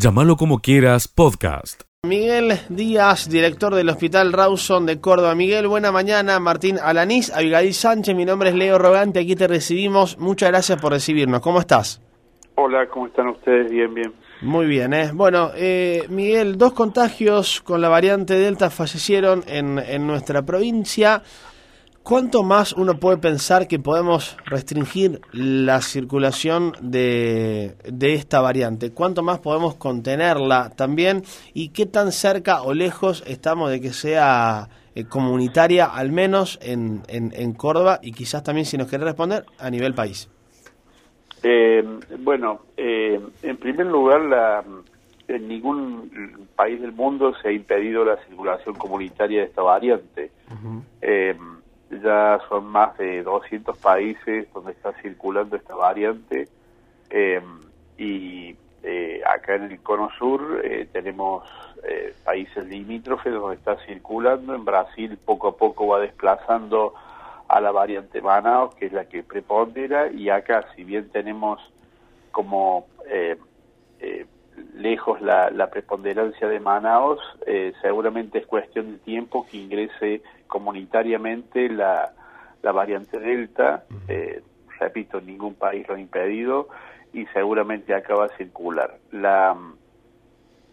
Llámalo como quieras, podcast. Miguel Díaz, director del Hospital Rawson de Córdoba. Miguel, buena mañana. Martín Alanís, Abigail Sánchez, mi nombre es Leo Rogante, aquí te recibimos. Muchas gracias por recibirnos. ¿Cómo estás? Hola, ¿cómo están ustedes? Bien, bien. Muy bien, ¿eh? Bueno, eh, Miguel, dos contagios con la variante Delta fallecieron en, en nuestra provincia. ¿Cuánto más uno puede pensar que podemos restringir la circulación de, de, esta variante? ¿Cuánto más podemos contenerla también? ¿Y qué tan cerca o lejos estamos de que sea eh, comunitaria, al menos en, en, en, Córdoba y quizás también, si nos quiere responder, a nivel país? Eh, bueno, eh, en primer lugar, la, en ningún país del mundo se ha impedido la circulación comunitaria de esta variante. Uh -huh ya son más de 200 países donde está circulando esta variante. Eh, y eh, acá en el cono sur eh, tenemos eh, países limítrofes donde está circulando, en Brasil poco a poco va desplazando a la variante Manaus, que es la que prepondera, y acá si bien tenemos como lejos la, la, preponderancia de Manaus, seguramente es cuestión de tiempo que ingrese comunitariamente la, la variante Delta, eh, repito, ningún país lo ha impedido y seguramente acá va a circular. La,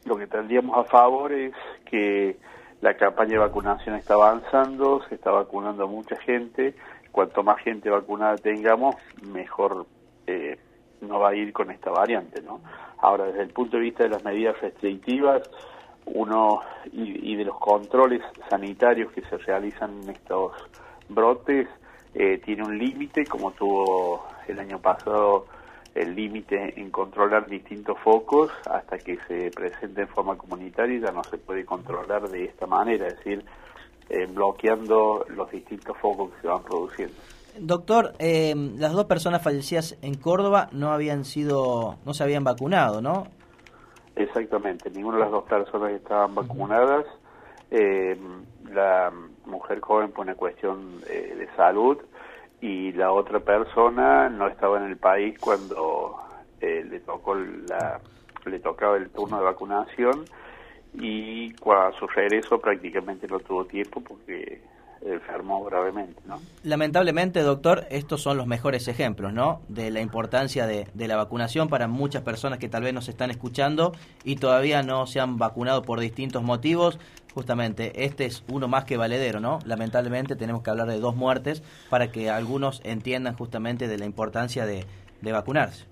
lo que tendríamos a favor es que la campaña de vacunación está avanzando, se está vacunando a mucha gente, cuanto más gente vacunada tengamos, mejor eh, no va a ir con esta variante, ¿no? Ahora, desde el punto de vista de las medidas restrictivas, uno y, y, de los controles sanitarios que se realizan en estos brotes eh, tiene un límite como tuvo el año pasado el límite en controlar distintos focos hasta que se presente en forma comunitaria ya no se puede controlar de esta manera es decir eh, bloqueando los distintos focos que se van produciendo Doctor, eh, las dos personas fallecidas en Córdoba no habían sido, no se habían vacunado, ¿no? Exactamente, ninguna de las dos personas estaban vacunadas. Eh, la mujer joven por una cuestión eh, de salud y la otra persona no estaba en el país cuando eh, le tocó la le tocaba el turno de vacunación y cuando su regreso prácticamente no tuvo tiempo porque enfermó gravemente, ¿no? Lamentablemente, doctor, estos son los mejores ejemplos, ¿no? De la importancia de, la vacunación para muchas personas que tal vez nos están escuchando y todavía no se han vacunado por distintos motivos. Justamente, este es uno más que valedero, ¿no? Lamentablemente tenemos que hablar de dos muertes para que algunos entiendan justamente de la importancia de vacunarse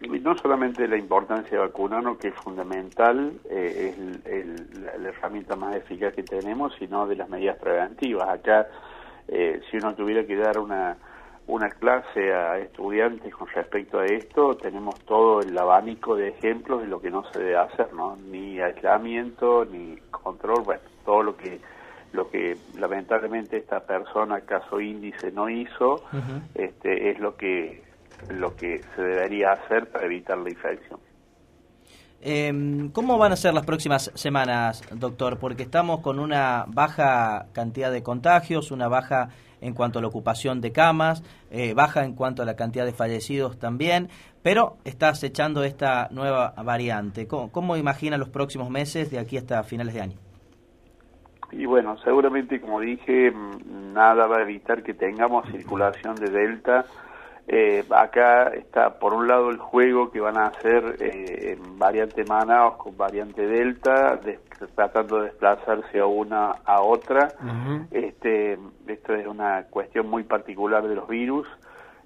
no solamente la importancia de vacunarnos, que es fundamental, eh, es el, la, la, herramienta más eficaz que tenemos, sino de las medidas preventivas. Acá, eh, si uno tuviera que dar una, una clase a estudiantes con respecto a esto, tenemos todo el abanico de ejemplos de lo que no se debe hacer, ¿no? Ni aislamiento, ni control, bueno, todo lo que lo que lamentablemente esta persona, caso índice, no hizo, uh -huh. este, es lo que lo que se debería hacer para evitar la infección. Eh, ¿Cómo van a ser las próximas semanas, doctor? Porque estamos con una baja cantidad de contagios, una baja en cuanto a la ocupación de camas, eh, baja en cuanto a la cantidad de fallecidos también, pero está acechando esta nueva variante. ¿Cómo, cómo imagina los próximos meses de aquí hasta finales de año? Y bueno, seguramente, como dije, nada va a evitar que tengamos circulación de Delta eh, acá está por un lado el juego que van a hacer eh, en variante Manaus con variante Delta, de, tratando de desplazarse a una a otra. Uh -huh. este, esto es una cuestión muy particular de los virus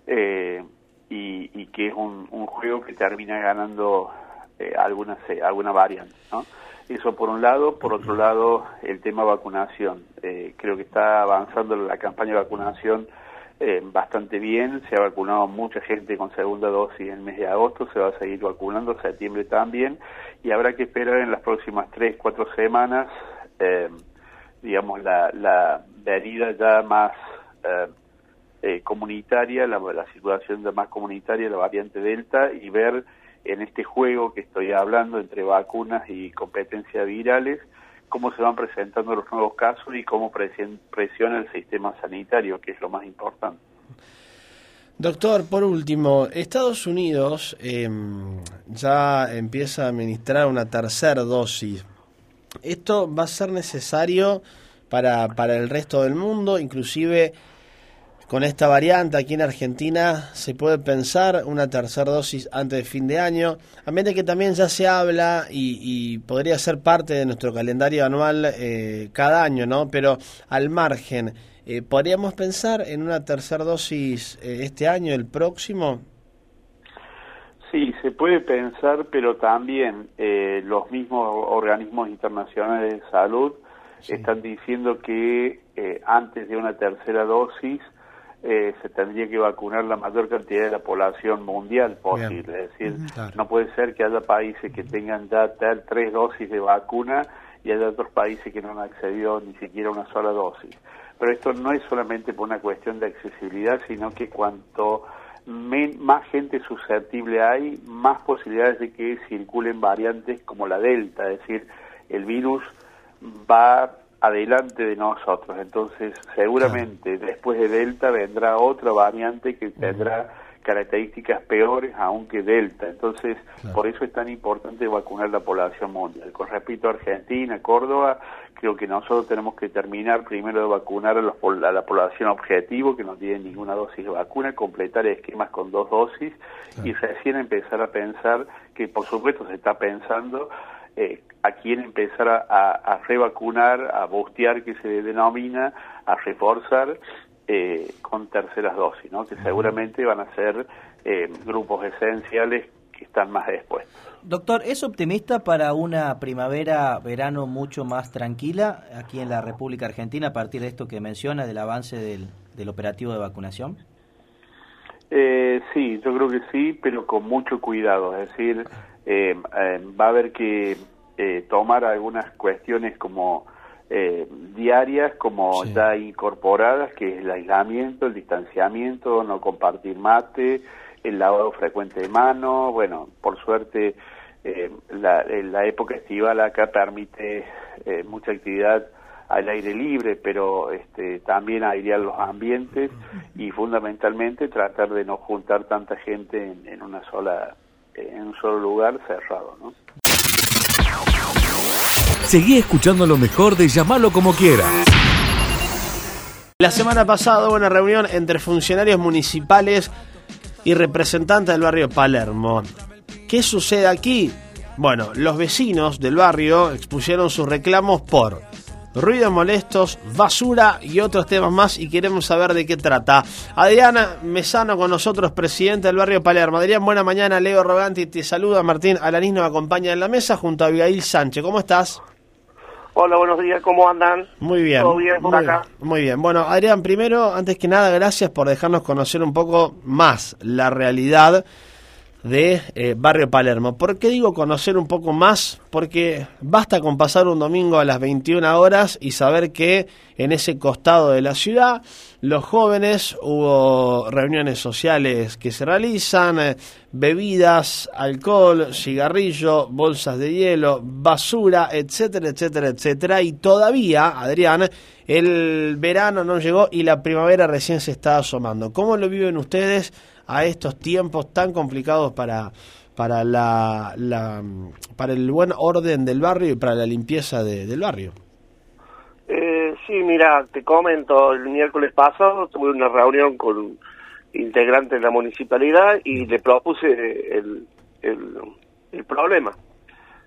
eh, y, y, que es un, un, juego que termina ganando eh, alguna, alguna variante. ¿no? Eso por un lado, por otro lado el tema vacunación. Eh, creo que está avanzando la campaña de vacunación eh, bastante bien, se ha vacunado mucha gente con segunda dosis en el mes de agosto, se va a seguir vacunando, septiembre también, y habrá que esperar en las próximas tres, cuatro semanas, eh, digamos, la, la ya más eh, eh, comunitaria, la, la circulación más comunitaria, la variante Delta, y ver en este juego que estoy hablando entre vacunas y competencias virales, cómo se van presentando los nuevos casos y cómo presiona el sistema sanitario, que es lo más importante. Doctor, por último, Estados Unidos em, ya empieza a administrar una tercera dosis. ¿Esto va a ser necesario para, para el resto del mundo? Inclusive con esta variante aquí en Argentina se puede pensar una tercera dosis antes de fin de año, a menos de que también ya se habla y, podría ser parte de nuestro calendario anual eh, cada año, ¿no? Pero al margen, eh, ¿podríamos pensar en una tercera dosis eh, este año, el próximo? Sí, se puede pensar, pero también los mismos organismos internacionales de salud están diciendo que antes de una tercera dosis eh, se tendría que vacunar la mayor cantidad de la población mundial posible. Es decir, no puede ser que haya países que tengan ya tres dosis de vacuna y haya otros países que no han accedido ni siquiera a una sola dosis. Pero esto no es solamente por una cuestión de accesibilidad, sino que cuanto más gente susceptible hay, más posibilidades de que circulen variantes como la Delta, es decir, el virus va adelante de nosotros. Entonces, seguramente después de Delta vendrá otra variante que tendrá características peores aún que Delta. Entonces, por eso es tan importante vacunar la población mundial. Con respecto a Argentina, Córdoba, creo que nosotros tenemos que terminar primero de vacunar a, los, a la población objetivo que no tiene ninguna dosis de vacuna, completar esquemas con dos dosis y recién empezar a pensar que, por supuesto, se está pensando eh, a quién empezar a, revacunar, a bustear, que se denomina, a reforzar eh, con terceras dosis, ¿no? que seguramente van a ser eh, grupos esenciales que están más expuestos. Doctor, ¿es optimista para una primavera, verano mucho más tranquila aquí en la República Argentina a partir de esto que menciona, del avance del, del operativo de vacunación? Eh, sí, yo creo que sí, pero con mucho cuidado. Es decir, eh, eh, va a haber que eh, tomar algunas cuestiones como eh, diarias, como ya incorporadas, que es el aislamiento, el distanciamiento, no compartir mate, el lavado frecuente de mano. Bueno, por suerte, la, la época estival acá permite mucha actividad al aire libre, pero este, también airear los ambientes y fundamentalmente tratar de no juntar tanta gente en, en una sola en un solo lugar cerrado, ¿no? Seguí escuchando lo mejor de llamarlo como quiera. La semana pasada hubo una reunión entre funcionarios municipales y representantes del barrio Palermo. ¿Qué sucede aquí? Bueno, los vecinos del barrio expusieron sus reclamos por ruidos molestos, basura y otros temas más y queremos saber de qué trata. Adriana Mesano con nosotros, presidente del barrio Palermo. Adrián, buena mañana, Leo Roganti te saluda, Martín Alanis nos acompaña en la mesa junto a Abigail Sánchez. ¿Cómo estás? Hola, buenos días, ¿cómo andan? Muy bien. ¿Todo bien por muy acá? Bien, muy bien. Bueno, Adrián, primero, antes que nada, gracias por dejarnos conocer un poco más la realidad de eh, Barrio Palermo. ¿Por qué digo conocer un poco más? Porque basta con pasar un domingo a las 21 horas y saber que en ese costado de la ciudad los jóvenes hubo reuniones sociales que se realizan, eh, bebidas, alcohol, cigarrillo, bolsas de hielo, basura, etcétera, etcétera, etcétera. Y todavía, Adrián, el verano no llegó y la primavera recién se está asomando. ¿Cómo lo viven ustedes? A estos tiempos tan complicados para para la, para el buen orden del barrio y para la limpieza del barrio. Eh, sí, mira, te comento, el miércoles pasado tuve una reunión con integrantes de la municipalidad y le propuse el, el, problema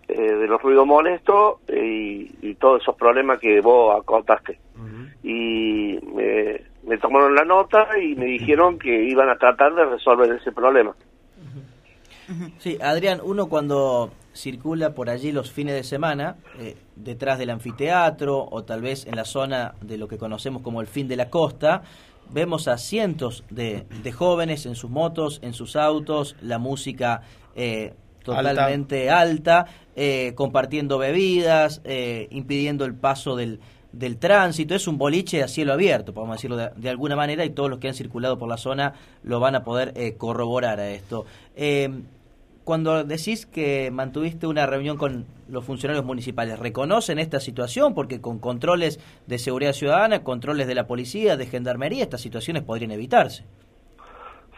eh, de los ruidos molestos y, todos esos problemas que vos acotaste. Y me, me tomaron la nota y me dijeron que iban a tratar de resolver ese problema. Sí, Adrián, uno cuando circula por allí los fines de semana, eh, detrás del anfiteatro o tal vez en la zona de lo que conocemos como el fin de la costa, vemos a cientos de, jóvenes en sus motos, en sus autos, la música eh, totalmente alta, eh, compartiendo bebidas, impidiendo el paso del, del tránsito, es un boliche a cielo abierto, podemos decirlo de, alguna manera, y todos los que han circulado por la zona lo van a poder eh, corroborar a esto. Eh, cuando decís que mantuviste una reunión con los funcionarios municipales, ¿reconocen esta situación? Porque con controles de seguridad ciudadana, controles de la policía, de gendarmería, estas situaciones podrían evitarse.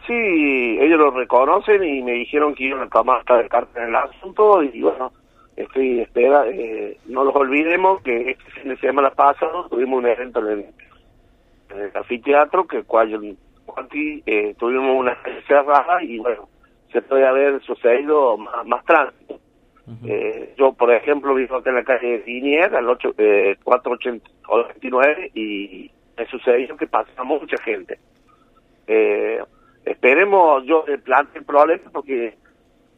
sí, ellos lo reconocen y me dijeron que iban a tomar carta en el asunto y bueno, estoy espera, eh, no los olvidemos que este fin de semana pasado tuvimos un evento en el, en el anfiteatro que cual yo eh, tuvimos una cerrada y bueno, se puede haber sucedido más, más tránsito. eh, yo, por ejemplo, vivo acá en la calle Dinier, al 8, eh, 489, y me sucedió que pasa mucha gente. Eh, esperemos, yo le planteo el problema porque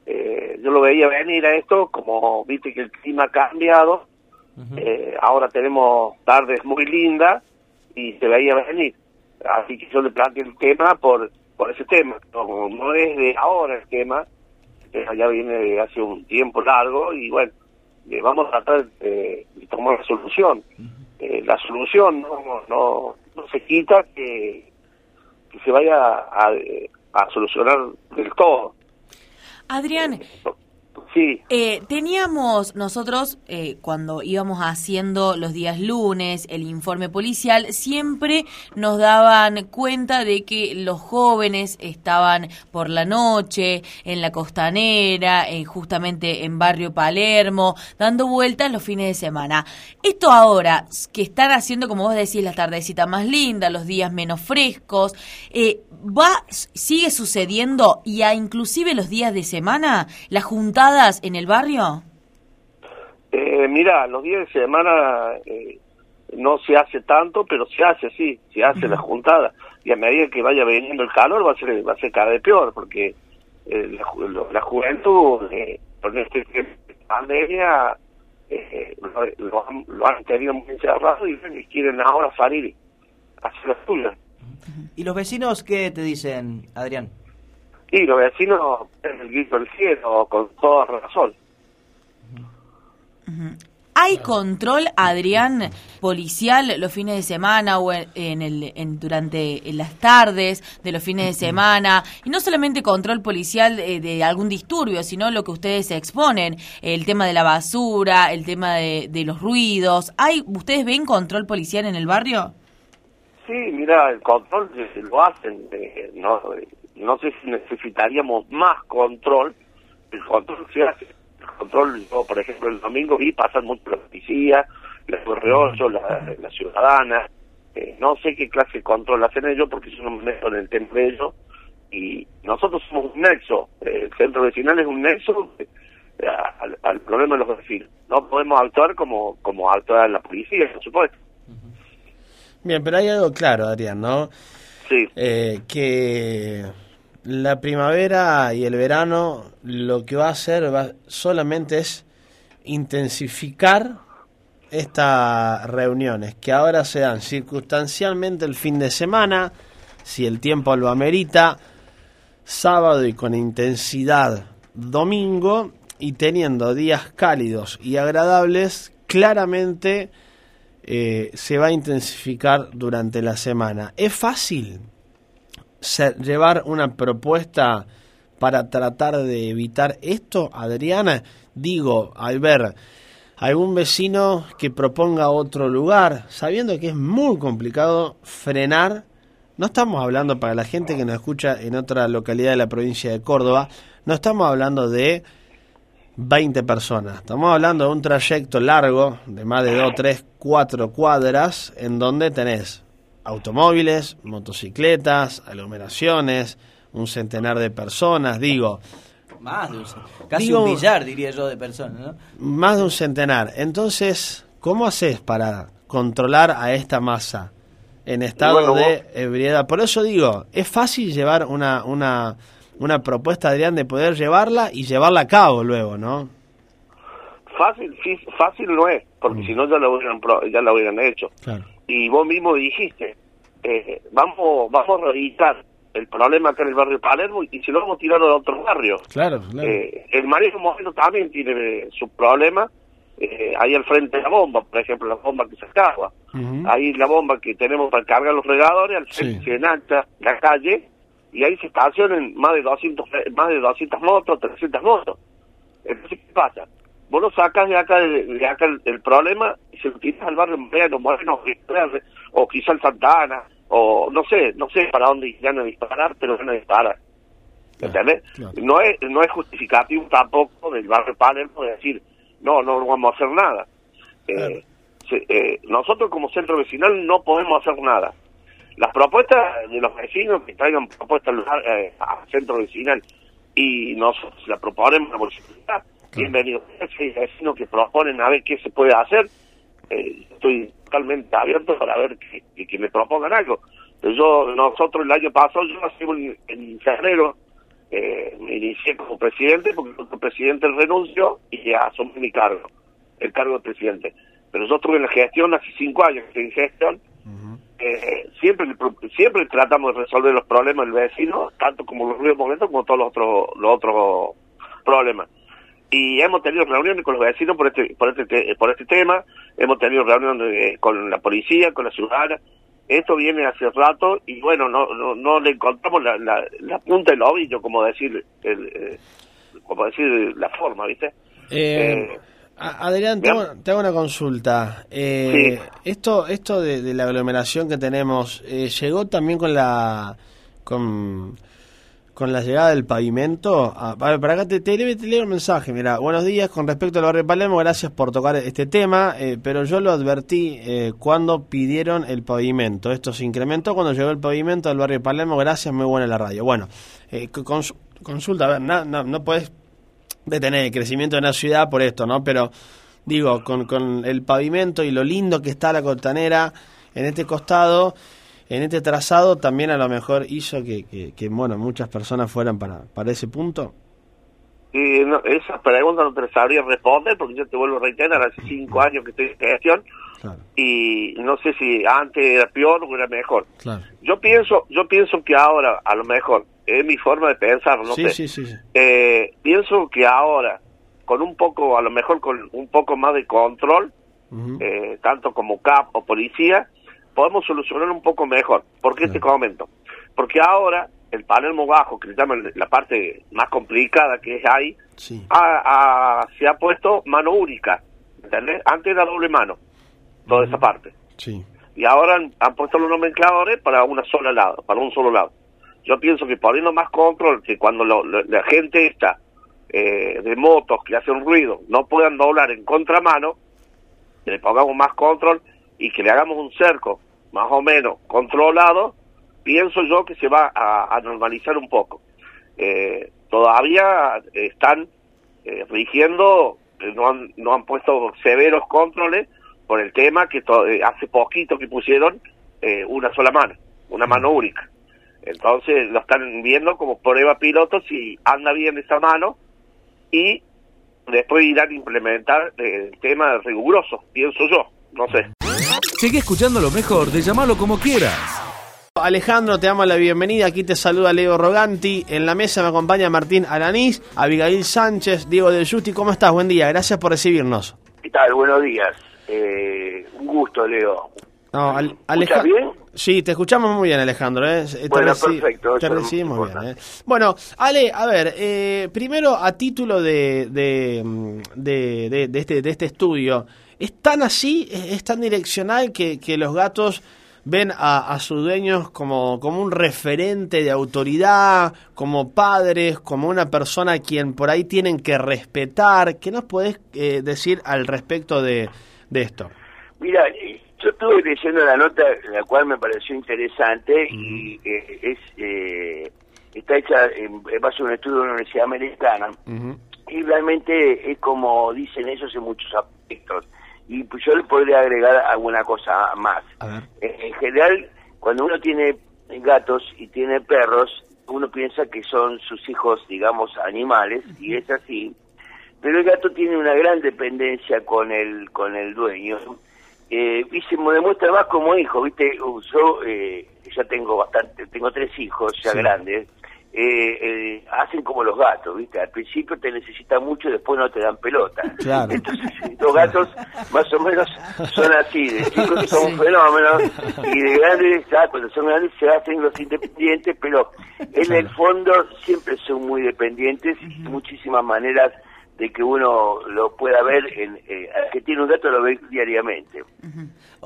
eh, yo lo veía venir a esto, como viste que el clima ha cambiado, eh, ahora tenemos tardes muy lindas y se veía venir. Así que yo le planteo el tema por, por ese tema. No, no es de ahora el tema, eh, ya viene de hace un tiempo largo y bueno, eh, vamos a tratar eh, de tomar la solución. Eh, la solución no, no, no se quita que, que se vaya a, a solucionar del todo. Adrián, Sí, Eh, teníamos nosotros, eh, cuando íbamos haciendo los días lunes el informe policial, siempre nos daban cuenta de que los jóvenes estaban por la noche en la costanera, eh, justamente en barrio Palermo, dando vueltas los fines de semana. Esto ahora, que están haciendo, como vos decís, las tardecitas más lindas, los días menos frescos, eh, va, sigue sucediendo y a inclusive los días de semana, las juntadas en el barrio. Eh, mira, los días de semana eh, no se hace tanto, pero se hace, sí, se hace la juntada. Y a medida que vaya viniendo el calor va a ser, va a ser cada vez peor, porque eh, la, lo- la juventud, eh, con este tiempo de pandemia, eh, lo, lo han, lo han tenido muy encerrado y, quieren ahora salir a hacer las suyas. ¿Y los vecinos qué te dicen, Adrián? Y los vecinos, en el grito del cielo, con toda razón. ¿Hay control, Adrián, policial los fines de semana o en, en el, en- durante en las tardes de los fines de semana? Y no solamente control policial eh, de, algún disturbio, sino lo que ustedes exponen, el tema de la basura, el tema de, de los ruidos. ¿Hay, ¿Ustedes ven control policial en el barrio? Sí, mira, el control lo hacen. eh, no, no sé si necesitaríamos más control. El control se hace. El control, yo, por ejemplo, el domingo vi pasar mucho la policía, la Correoso, la, la ciudadana. Eh, no sé qué clase de control hacen ellos porque yo no me meto en el tema de ellos. Y nosotros somos un nexo. eh, el centro vecinal es un nexo eh, al, al problema de los vecinos. No podemos actuar como, como actúa la policía, por supuesto. Bien, pero hay algo claro, Adrián, ¿no? Sí. Eh, que la primavera y el verano lo que va a hacer solamente es intensificar estas reuniones que ahora se dan circunstancialmente el fin de semana, si el tiempo lo amerita, sábado y con intensidad domingo y teniendo días cálidos y agradables, claramente eh, se va a intensificar durante la semana. ¿Es fácil llevar una propuesta para tratar de evitar esto, Adriana? Digo, al ver algún vecino que proponga otro lugar, sabiendo que es muy complicado frenar. No estamos hablando para la gente que nos escucha en otra localidad de la provincia de Córdoba, no estamos hablando de 20 personas. Estamos hablando de un trayecto largo de más de 2, 3, 4 cuadras en donde tenés automóviles, motocicletas, aglomeraciones, un centenar de personas, digo, Más de un, casi Digo- un billar, diría yo, de personas, ¿no? más de un centenar. Entonces, ¿cómo haces para controlar a esta masa en estado bueno, de ebriedad? Por eso digo, es fácil llevar una, una, una propuesta, Adrián, de poder llevarla y llevarla a cabo luego, ¿no? Fácil, sí, fácil no es, porque si no ya lo hubieran pro- ya lo hubieran hecho. Claro. Y vos mismo dijiste, eh, vamos vamos a reeditar el problema acá en el barrio Palermo y si lo vamos a tirar a otro barrio. Claro, claro. Eh, el Manejo Moreno también tiene su problema, eh, ahí al frente de la bomba, por ejemplo, la bomba que se acaba. Ahí la bomba que tenemos para cargar los regadores, al frente Sí. se enancha la calle y ahí se estacionan más de 200, fe- más de 200 motos, 300 motos. Entonces, ¿qué pasa? Vos lo sacas de acá, de, de acá el, el problema y se lo tiras al barrio Moreno, Moreno, o quizá el Santa Ana, o no sé, no sé para dónde van a disparar, pero van a disparar. ¿Entendés? claro. No es no es justificativo tampoco del barrio Palermo de decir, no, no vamos a hacer nada. Eh, se- eh, nosotros como centro vecinal no podemos hacer nada. Las propuestas de los vecinos que traigan propuestas al eh, al centro vecinal y nosotros la proponemos a la municipalidad, bienvenidos. Si hay vecinos que proponen a ver qué se puede hacer, eh, estoy totalmente abierto para ver que, que, que me propongan algo. Yo, nosotros el año pasado, yo nací en, en febrero, eh, me inicié como presidente porque el presidente renunció y asumí mi cargo, el cargo de presidente. Pero yo estuve en la gestión hace cinco años que estoy en gestión. Eh, siempre siempre tratamos de resolver los problemas del vecino, tanto como los ruidos momentos como todos los otros los otros problemas. Y hemos tenido reuniones con los vecinos por este por este te- por este tema, hemos tenido reuniones eh, con la policía, con la ciudadana. Esto viene hace rato y bueno, no no, no le encontramos la, la, la punta del ovillo, como decir el, eh, como decir la forma, ¿viste? Eh, Eh, Adrián, te hago, te hago una consulta. Eh, Sí. Esto, esto de, de la aglomeración que tenemos, ¿llegó también con la con, con la llegada del pavimento? Ah, para, para acá te, te, te leo un mensaje. Mira, buenos días, con respecto al barrio Palermo, gracias por tocar este tema, eh, pero yo lo advertí eh, cuando pidieron el pavimento. Esto se incrementó cuando llegó el pavimento del barrio Palermo, gracias, muy buena la radio. Bueno, eh, cons- consulta, a ver, na- na- no puedes detener el crecimiento de una ciudad por esto, ¿no? Pero digo, con, con el pavimento y lo lindo que está la costanera en este costado, en este trazado, también a lo mejor hizo que, que, que, bueno, muchas personas fueran para, para ese punto. Y no, esa pregunta no te sabría responder porque yo te vuelvo a reiterar, hace cinco años que estoy en gestión Claro, y no sé si antes era peor o era mejor. claro. Yo pienso, yo pienso que ahora, a lo mejor, es mi forma de pensar, no sí, sé. sí, sí. Eh, pienso que ahora, con un poco, a lo mejor con un poco más de control, eh, tanto como CAP o policía, podemos solucionar un poco mejor. ¿Por qué te comento? Porque ahora el Palermo Bajo, que le llaman la parte más complicada que es ahí, Sí, ha- ha- se ha puesto mano única, ¿entendés? Antes era doble mano, toda esa parte. sí. Y ahora han, han puesto los nomencladores para una sola lado, para un solo lado. Yo pienso que poniendo más control, que cuando lo- lo- la gente está eh, de motos que hacen ruido no puedan doblar en contramano, que le pongamos más control y que le hagamos un cerco más o menos controlado, pienso yo que se va a, a normalizar un poco. Eh, todavía están eh, rigiendo, eh, no han, no han puesto severos controles por el tema que to- eh, hace poquito que pusieron eh, una sola mano, una mano única. Entonces lo están viendo como prueba piloto si anda bien esa mano y después irán a implementar eh, el tema riguroso, pienso yo, no sé. Seguí escuchando lo mejor de llamarlo como quieras. Alejandro, te damos la bienvenida. Aquí te saluda Leo Roganti. En la mesa me acompaña Martín Alanís, Abigail Sánchez, Diego del Justi. ¿Cómo estás? Buen día. Gracias por recibirnos. ¿Qué tal? Buenos días. Eh, un gusto, Leo. No, Al- ¿Me Aleja- escuchas bien? Sí, te escuchamos muy bien, Alejandro. ¿eh? Te Bueno, perfecto, Te recibimos bien. ¿eh? Bueno, Ale, a ver, eh, primero a título de, de, mm, de, de- de este, de este estudio, ¿es tan así, es tan direccional que, que los gatos ven a, a sus dueños como, como un referente de autoridad, como padres, como una persona a quien por ahí tienen que respetar? ¿Qué nos podés eh, decir al respecto de, de esto? Mira, yo estuve leyendo la nota, la cual me pareció interesante y eh, es eh, está hecha en, base a un estudio de una universidad americana y realmente es como dicen ellos en muchos aspectos. Y pues yo le podría agregar alguna cosa más. Ver. En, en general, cuando uno tiene gatos y tiene perros, uno piensa que son sus hijos, digamos, animales, y es así. Pero el gato tiene una gran dependencia con el con el dueño. Eh, y se me demuestra más como hijo, ¿viste? Yo eh, ya tengo bastante, tengo tres hijos ya Sí. grandes. Eh, eh, hacen como los gatos, ¿viste? Al principio te necesitan mucho y después no te dan pelota. Claro. Entonces, los gatos más o menos son así, de chicos son un fenómeno y de grandes, cuando son grandes se hacen los independientes, pero en el fondo siempre son muy dependientes y muchísimas maneras de que uno lo pueda ver, en, eh, al que tiene un gato lo ve diariamente.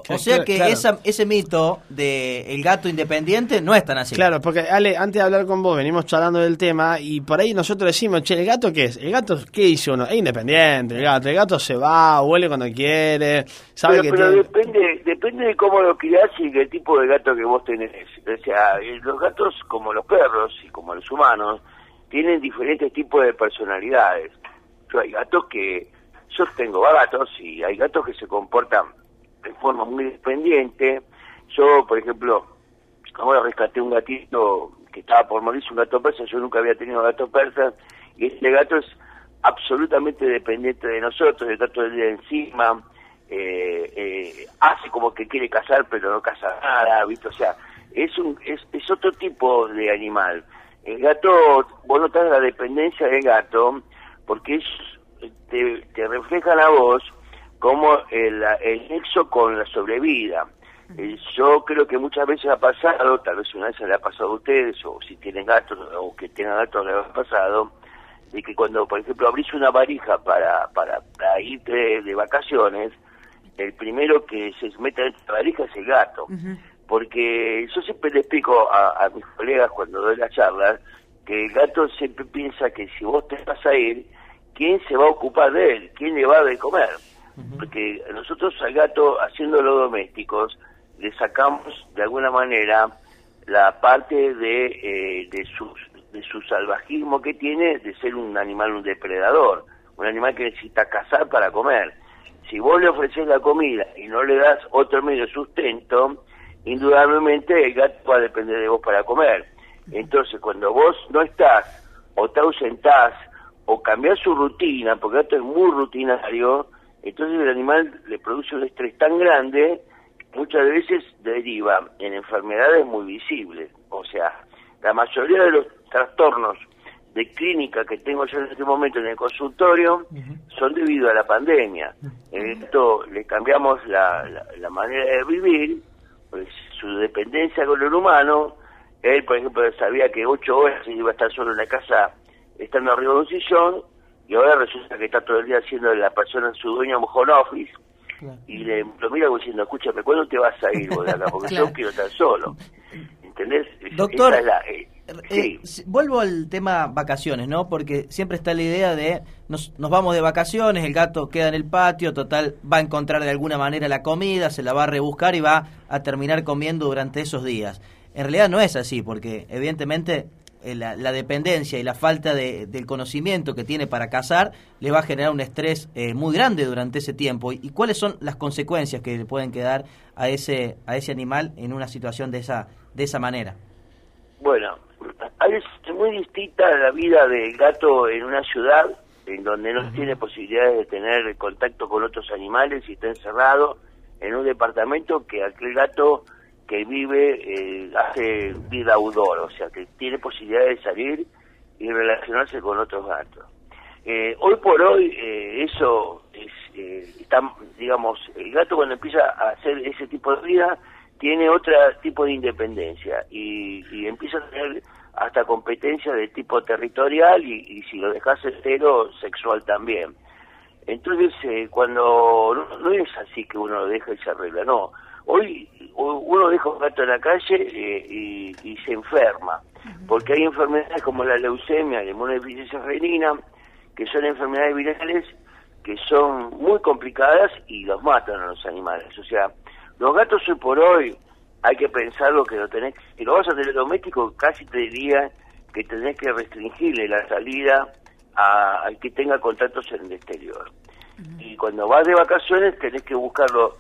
O sea que Claro. esa, ese mito de el gato independiente no es tan así. Claro, porque Ale, antes de hablar con vos, venimos charlando del tema y por ahí nosotros decimos, che, ¿el gato qué es? ¿El gato qué dice uno? Es independiente, el gato. El gato se va, huele cuando quiere, sabe pero que pero tiene... depende depende de cómo lo criás y del tipo de gato que vos tenés. O sea, eh, los gatos, como los perros y como los humanos, tienen diferentes tipos de personalidades. Yo hay gatos que... Yo tengo gatos y hay gatos que se comportan de forma muy independiente. Yo, por ejemplo, ahora rescaté un gatito que estaba por morirse, un gato persa, yo nunca había tenido gato persa, y este gato es absolutamente dependiente de nosotros, está todo el día encima, eh, eh, hace como que quiere cazar, pero no caza nada, ¿viste? O sea, es, un, es, es otro tipo de animal. El gato, vos notás la dependencia del gato, porque es, te, te reflejan a vos como el, el nexo con la sobrevida. Eh, Yo creo que muchas veces ha pasado, tal vez una vez le ha pasado a ustedes, o si tienen gatos, o que tengan gatos le ha pasado, de que cuando, por ejemplo, abrís una varija para, para, para irte de vacaciones, el primero que se mete en esta varija es el gato. Porque yo siempre le explico a, a mis colegas cuando doy las charlas que el gato siempre piensa que si vos te vas a ir, ¿quién se va a ocupar de él? ¿Quién le va a de comer? Porque nosotros al gato, haciéndolo domésticos, le sacamos de alguna manera la parte de, eh, de, sus, de su salvajismo que tiene de ser un animal, un depredador, un animal que necesita cazar para comer. Si vos le ofreces la comida y no le das otro medio de sustento, indudablemente el gato va a depender de vos para comer. Entonces, cuando vos no estás, o te ausentás, o cambiás su rutina, porque el gato es muy rutinario, entonces el animal le produce un estrés tan grande que muchas veces deriva en enfermedades muy visibles. O sea, la mayoría de los trastornos de clínica que tengo yo en este momento en el consultorio son debido a la pandemia. Esto le cambiamos la, la, la manera de vivir, pues su dependencia con el humano. Él, por ejemplo, sabía que ocho horas iba a estar solo en la casa estando arriba de un sillón y ahora resulta que está todo el día haciendo la persona su dueño home office y le, lo mira diciendo, escúchame, ¿cuándo te vas a ir vos de acá? Porque Claro. yo quiero estar solo. ¿Entendés? Doctor, es la- eh, Eh, sí. s- vuelvo al tema vacaciones, ¿no? Porque siempre está la idea de nos, nos vamos de vacaciones, el gato queda en el patio, total va a encontrar de alguna manera la comida, se la va a rebuscar y va a terminar comiendo durante esos días. En realidad no es así, porque evidentemente eh, la, la dependencia y la falta de- del conocimiento que tiene para cazar le va a generar un estrés eh, muy grande durante ese tiempo. ¿Y, y cuáles son las consecuencias que le pueden quedar a ese, a ese animal en una situación de esa, de esa manera? Bueno, es muy distinta la vida del gato en una ciudad en donde no tiene posibilidades de tener contacto con otros animales y está encerrado en un departamento que aquel gato que vive eh, hace vida outdoor, o sea, que tiene posibilidades de salir y relacionarse con otros gatos. Eh, hoy por hoy eh, eso es, eh, está, digamos, el gato cuando empieza a hacer ese tipo de vida tiene otro tipo de independencia y, y empieza a tener hasta competencia de tipo territorial y, y si lo dejas entero, sexual también. Entonces, eh, cuando no, no es así que uno lo deja y se arregla, no. Hoy uno deja un gato en la calle eh, y, y se enferma, porque hay enfermedades como la leucemia, la inmunodeficiencia renina, que son enfermedades virales que son muy complicadas y los matan a los animales. O sea, los gatos hoy por hoy hay que pensarlo que lo tenés, si lo vas a tener doméstico, casi te diría que tenés que restringirle la salida a- al que tenga contactos en el exterior. Y cuando vas de vacaciones tenés que buscarlo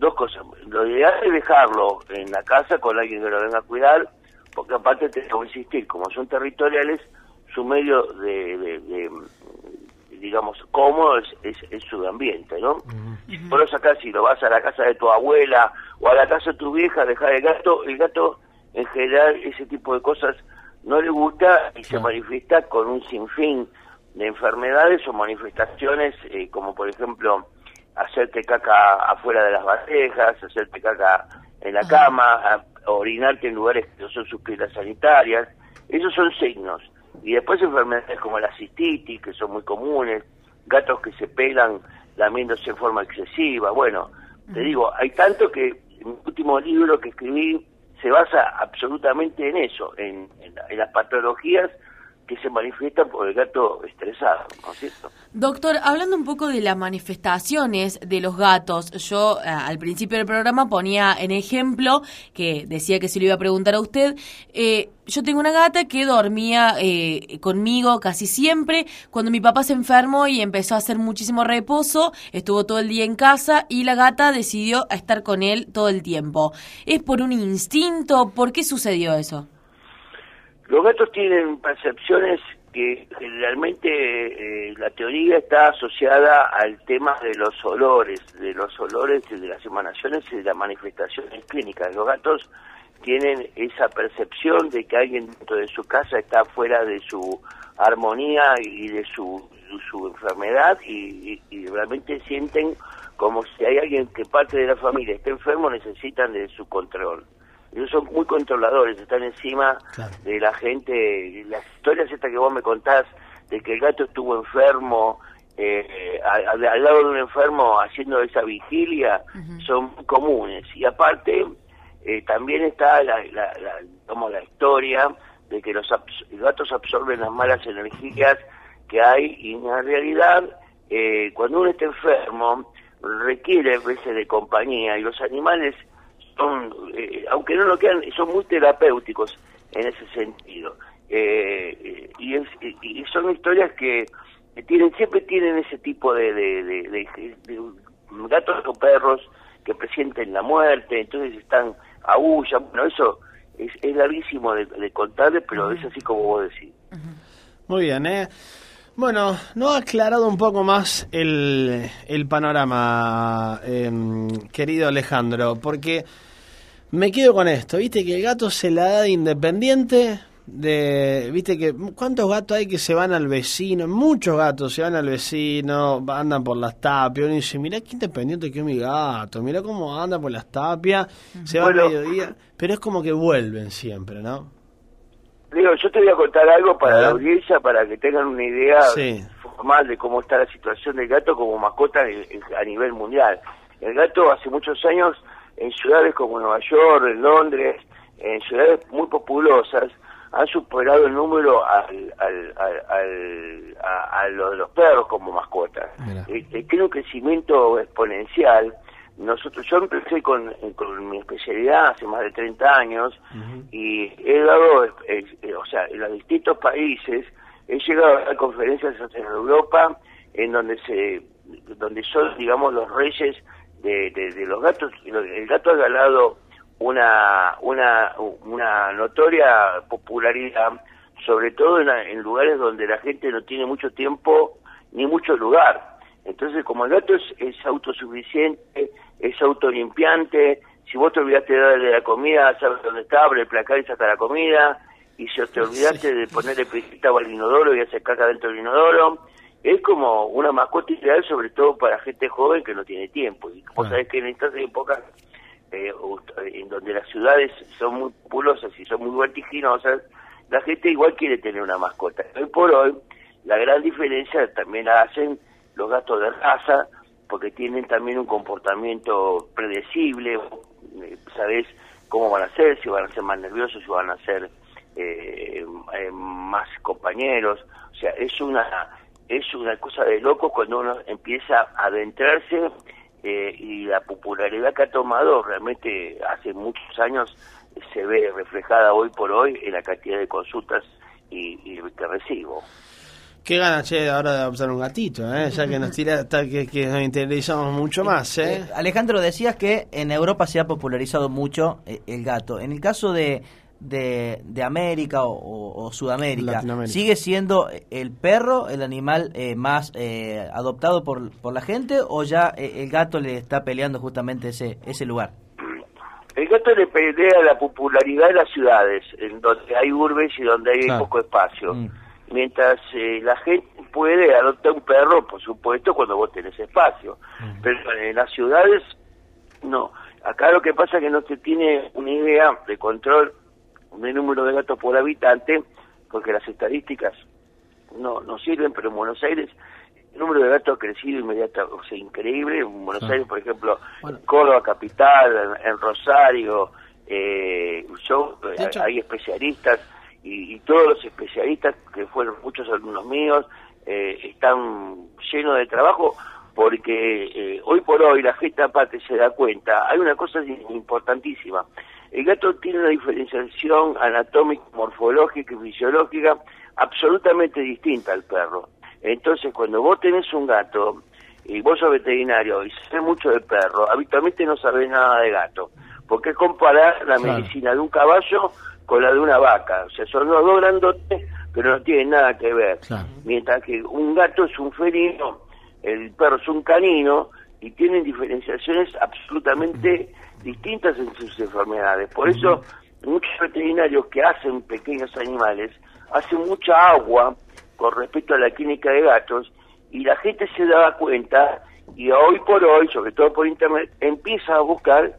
dos cosas. Lo ideal es dejarlo en la casa con alguien que lo venga a cuidar, porque aparte te voy a insistir, como son territoriales, su medio de, de- de, digamos, cómodo es, es, es su ambiente, ¿no? Por eso acá si lo vas a la casa de tu abuela o a la casa de tu vieja, dejar el gato, el gato en general ese tipo de cosas no le gusta y se manifiesta con un sinfín de enfermedades o manifestaciones eh, como por ejemplo hacerte caca afuera de las bandejas, hacerte caca en la cama, orinarte en lugares que no son sus pilas sanitarias, esos son signos. Y después enfermedades como la cistitis, que son muy comunes, gatos que se pegan lamiéndose en forma excesiva. Bueno, te digo, hay tanto que mi último libro que escribí se basa absolutamente en eso, en, en, en las patologías que se manifiestan por el gato estresado, ¿no es cierto? Doctor, hablando un poco de las manifestaciones de los gatos, yo eh, al principio del programa ponía en ejemplo, que decía que se lo iba a preguntar a usted, eh, yo tengo una gata que dormía eh, conmigo casi siempre, cuando mi papá se enfermó y empezó a hacer muchísimo reposo, estuvo todo el día en casa y la gata decidió estar con él todo el tiempo. ¿Es por un instinto? ¿Por qué sucedió eso? Los gatos tienen percepciones que generalmente eh, la teoría está asociada al tema de los olores, de los olores, de las emanaciones y de las manifestaciones clínicas. Los gatos tienen esa percepción de que alguien dentro de su casa está fuera de su armonía y de su, su enfermedad y, y, y realmente sienten como si hay alguien que parte de la familia esté enfermo, necesitan de su control ellos son muy controladores, están encima claro. de la gente. Las historias estas que vos me contás de que el gato estuvo enfermo, eh, al, al, lado de un enfermo haciendo esa vigilia, uh -huh. son comunes. Y aparte, eh, también está la, la, la, como la historia de que los abs gatos absorben las malas energías que hay y en realidad eh, cuando uno está enfermo requiere a veces de compañía y los animales son, eh, aunque no lo quieran, son muy terapéuticos en ese sentido. Eh, y, es, y, son historias que tienen siempre tienen ese tipo de, de, de, de, gatos o perros que presienten la muerte, entonces están aullan, bueno, eso es, es larguísimo de, contarles, pero es así como vos decís. Uh. Muy bien, ¿eh? Bueno, no ha aclarado un poco más el, el panorama, eh, querido Alejandro, porque me quedo con esto, viste que el gato se la da de independiente, de, viste que cuántos gatos hay que se van al vecino, muchos gatos se van al vecino, andan por las tapias, uno dice, mira qué independiente que es mi gato, mira cómo anda por las tapias, se va bueno, al mediodía, pero es como que vuelven siempre, ¿no? Digo, yo te voy a contar algo para la audiencia, para que tengan una idea sí. formal de cómo está la situación del gato como mascota a nivel mundial. El gato hace muchos años en ciudades como Nueva York, en Londres, en ciudades muy populosas, han superado el número al, al, al, al a, a, lo de los perros como mascotas. Tiene un crecimiento exponencial. Nosotros, yo empecé con, con mi especialidad hace más de 30 años uh -huh. y he dado, eh, eh, o sea, en los distintos países, he llegado a conferencias en Europa en donde se, donde son, digamos, los reyes de, de, de los gatos. El gato ha ganado una, una, una notoria popularidad, sobre todo en, en, lugares donde la gente no tiene mucho tiempo ni mucho lugar. Entonces, como el gato es, es autosuficiente, es autolimpiante, si vos te olvidaste de darle la comida, sabes dónde está, abre el placar y saca la comida, y si te olvidaste de ponerle pesita al inodoro y hace caca dentro del inodoro, es como una mascota ideal, sobre todo para gente joven que no tiene tiempo. Y vos sabés que en estas épocas eh, en donde las ciudades son muy populosas y son muy vertiginosas, la gente igual quiere tener una mascota. Hoy por hoy, la gran diferencia también la hacen los gatos de raza, porque tienen también un comportamiento predecible, eh, sabes cómo van a ser, si van a ser más nerviosos, si van a ser eh, eh, más compañeros, o sea, es una es una cosa de loco cuando uno empieza a adentrarse eh, y la popularidad que ha tomado realmente hace muchos años se ve reflejada hoy por hoy en la cantidad de consultas y, y que recibo. Qué ganas, che, ahora de adoptar un gatito, ¿eh? ya que nos tira, que, que nos interesamos mucho más. ¿eh? eh Alejandro, decías que en Europa se ha popularizado mucho eh, el gato. En el caso de, de, de América o, o, o Sudamérica, ¿sigue siendo el perro el animal eh, más eh, adoptado por, por la gente o ya eh, el gato le está peleando justamente ese, ese lugar? El gato le pelea la popularidad de las ciudades, en donde hay urbes y donde hay claro. poco espacio. Mm. Mientras eh, la gente puede adoptar un perro, por supuesto, cuando vos tenés espacio. Mm. Pero en las ciudades, no. Acá lo que pasa es que no se tiene una idea de control de número de gatos por habitante, porque las estadísticas no, no sirven, pero en Buenos Aires el número de gatos ha crecido inmediatamente, o sea, increíble. En Buenos. Aires, por ejemplo, Bueno. en Córdoba Capital, en, en Rosario, eh, yo, eh, hay especialistas y, y todos los especialistas, que fueron muchos alumnos míos, eh, están llenos de trabajo porque eh, hoy por hoy la gente aparte se da cuenta, hay una cosa importantísima, el gato tiene una diferenciación anatómica, morfológica y fisiológica absolutamente distinta al perro. Entonces, cuando vos tenés un gato y vos sos veterinario y sabés mucho de perro, habitualmente no sabés nada de gato. Porque es comparar la Claro. medicina de un caballo con la de una vaca. O sea, son los dos grandotes, pero no tienen nada que ver. Claro. Mientras que un gato es un felino, el perro es un canino y tienen diferenciaciones absolutamente distintas en sus enfermedades. Por eso, muchos veterinarios que hacen pequeños animales hacen mucha agua con respecto a la clínica de gatos y la gente se daba cuenta y hoy por hoy, sobre todo por internet, empieza a buscar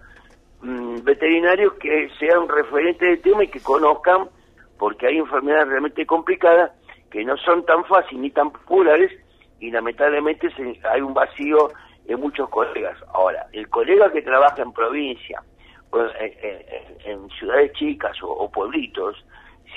mm, veterinarios que sean referentes del tema y que conozcan, porque hay enfermedades realmente complicadas que no son tan fáciles ni tan populares y lamentablemente se- hay un vacío en muchos colegas. Ahora, el colega que trabaja en provincia, en, en- ciudades chicas o, pueblitos,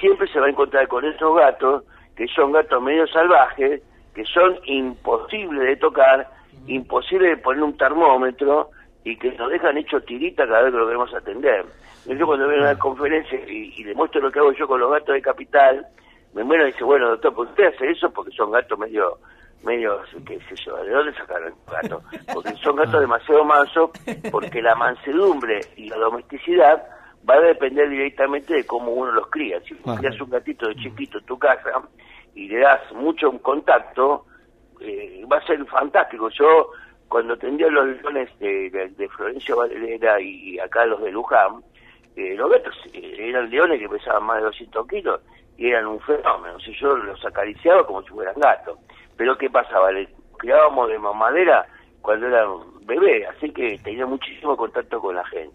siempre se va a encontrar con esos gatos que son gatos medio salvajes, que son imposibles de tocar, imposibles de poner un termómetro y que nos dejan hecho tirita cada vez que lo queremos atender. Yo cuando veo una conferencia y, y le muestro lo que hago yo con los gatos de capital, me muero y dice, bueno doctor, ¿por qué hace eso? Porque son gatos medio, medio, qué sé yo, ¿de dónde sacaron el gato? Porque son gatos demasiado mansos, porque la mansedumbre y la domesticidad va a depender directamente de cómo uno los cría. Si Claro. crías un gatito de chiquito en tu casa y le das mucho contacto, eh, va a ser fantástico. Yo, cuando atendía los leones de, de, de Florencio Valera y acá los de Luján, eh, los gatos eh, eran leones que pesaban más de 200 kilos y eran un fenómeno. Si yo los acariciaba como si fueran gatos. Pero ¿qué pasaba? Le criábamos de mamadera cuando eran bebé, así que tenía muchísimo contacto con la gente.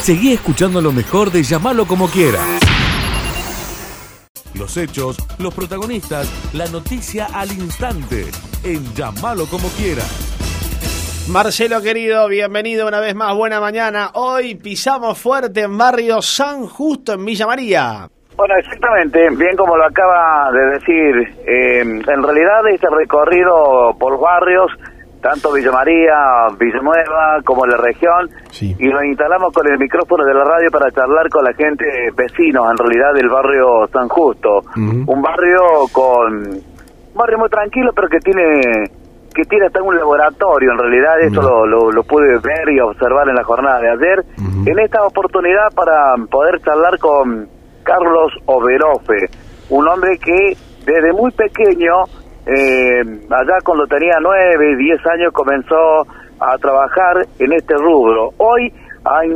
Seguí escuchando lo mejor de Llamalo como quiera. Los hechos, los protagonistas, la noticia al instante. En Llamalo como quiera. Marcelo querido, bienvenido una vez más, buena mañana. Hoy pisamos fuerte en barrio San Justo en Villa María. Bueno, exactamente, bien como lo acaba de decir, eh, en realidad este recorrido por barrios, tanto Villa María, Villanueva como la región, Sí. y nos instalamos con el micrófono de la radio para charlar con la gente vecinos, en realidad del barrio San Justo, un barrio con un barrio muy tranquilo, pero que tiene que tiene hasta un laboratorio, en realidad eso lo, lo, lo pude ver y observar en la jornada de ayer. En esta oportunidad para poder charlar con Carlos Overofe, un hombre que desde muy pequeño, eh, allá cuando tenía nueve, diez años, comenzó a trabajar en este rubro. Hoy hay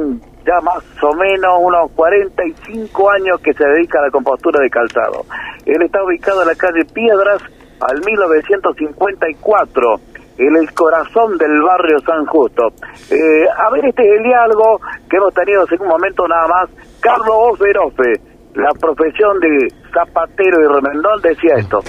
ya más o menos unos 45 años que se dedica a la compostura de calzado. Él está ubicado en la calle Piedras al 1954 en el corazón del barrio San Justo. Eh, a ver, este es el diálogo que hemos tenido hace un momento nada más. Carlos Oferofe, la profesión de zapatero y remendón, decía esto.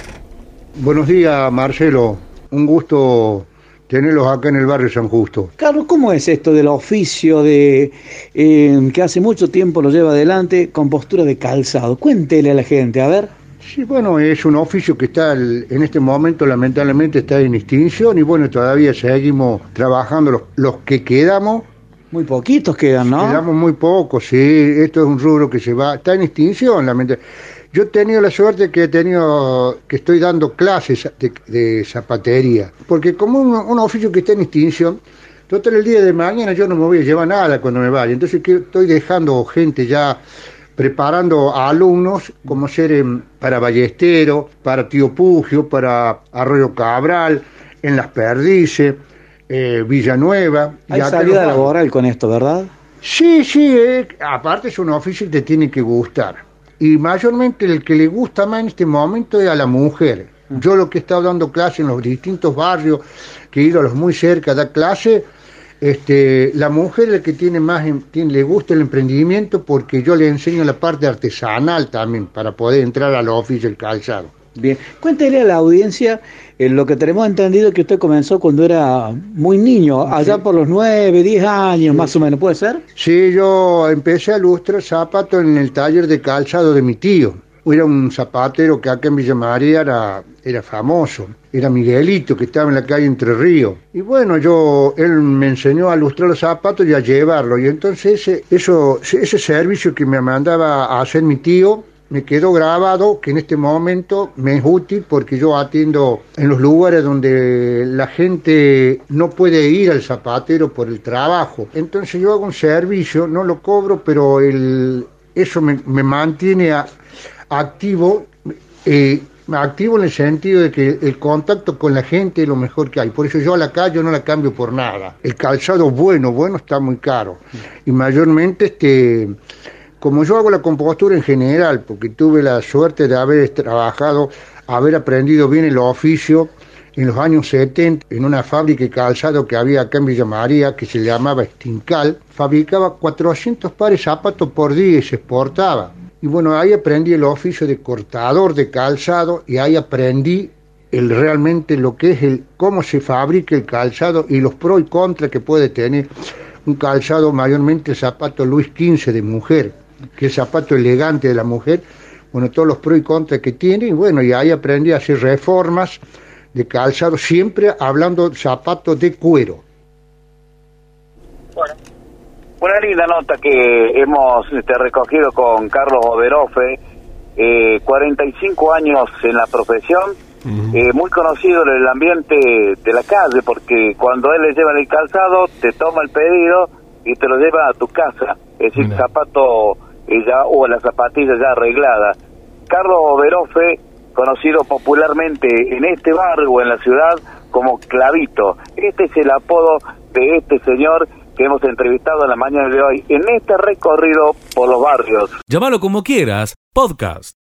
Buenos días, Marcelo. Un gusto tenerlos acá en el barrio San Justo. Carlos, ¿cómo es esto del oficio de eh, que hace mucho tiempo lo lleva adelante con postura de calzado? Cuéntele a la gente, a ver. Sí, bueno, es un oficio que está el- en este momento lamentablemente está en extinción y bueno, todavía seguimos trabajando los, los que quedamos. Muy poquitos quedan, ¿no? Quedamos muy pocos, sí. Esto es un rubro que se va, está en extinción, lamentablemente. Yo he tenido la suerte que he tenido, que estoy dando clases de, zapatería, porque como un, oficio que está en extinción, total el día de mañana yo no me voy a llevar nada cuando me vaya, entonces que estoy dejando gente ya preparando a alumnos como ser para Ballestero, para Tío Pugio, para Arroyo Cabral, en Las Perdices, eh, Villanueva. y Hay acá salida laboral con esto, ¿verdad? Sí, sí, eh, aparte es un oficio que te tiene que gustar. Y mayormente el que le gusta más en este momento es a la mujer. Yo lo que he estado dando clase en los distintos barrios, que he ido a los muy cerca a dar clase, este, la mujer es la que tiene más, tiene- le gusta el emprendimiento porque yo le enseño la parte artesanal también para poder entrar al oficio del calzado. Bien, cuéntele a la audiencia eh, lo que tenemos entendido que usted comenzó cuando era muy niño, allá por los 9, 10 años más o menos, ¿puede ser? Sí, yo empecé a lustrar zapatos en el taller de calzado de mi tío. Era un zapatero que acá en Villa María era, era famoso, era Miguelito, que estaba en la calle Entre Ríos. Y bueno, yo, él me enseñó a lustrar los zapatos y a llevarlos. Y entonces ese, eso, ese servicio que me mandaba a hacer mi tío, me quedó grabado que en este momento me es útil porque yo atiendo en los lugares donde la gente no puede ir al zapatero por el trabajo. Entonces yo hago un servicio, no lo cobro, pero el, eso me, me mantiene activo. eh, activo en el sentido de que el contacto con la gente es lo mejor que hay. Por eso yo a la calle no la cambio por nada. El calzado bueno, bueno está muy caro. Y mayormente este como yo hago la compostura en general, porque tuve la suerte de haber trabajado, haber aprendido bien el oficio en los años 70 en una fábrica de calzado que había acá en Villa María, que se llamaba Stincal, fabricaba 400 pares de zapatos por día y se exportaba. Y bueno, ahí aprendí el oficio de cortador de calzado y ahí aprendí el realmente lo que es el cómo se fabrica el calzado y los pros y contras que puede tener un calzado mayormente zapato Luis XV de mujer, que es zapato elegante de la mujer, bueno, todos los pros y contras que tiene, y bueno, y ahí aprendí a hacer reformas de calzado, siempre hablando de zapatos de cuero. Una linda nota que hemos este, recogido con Carlos Oberofe, eh, 45 años en la profesión, eh, muy conocido en el ambiente de la calle, porque cuando él le lleva el calzado, te toma el pedido y te lo lleva a tu casa, es decir, Mira. zapato ya, o la zapatilla ya arreglada. Carlos Oberofe, conocido popularmente en este barrio o en la ciudad como Clavito. Este es el apodo de este señor que hemos entrevistado en la mañana de hoy en este recorrido por los barrios. Llámalo como quieras, podcast.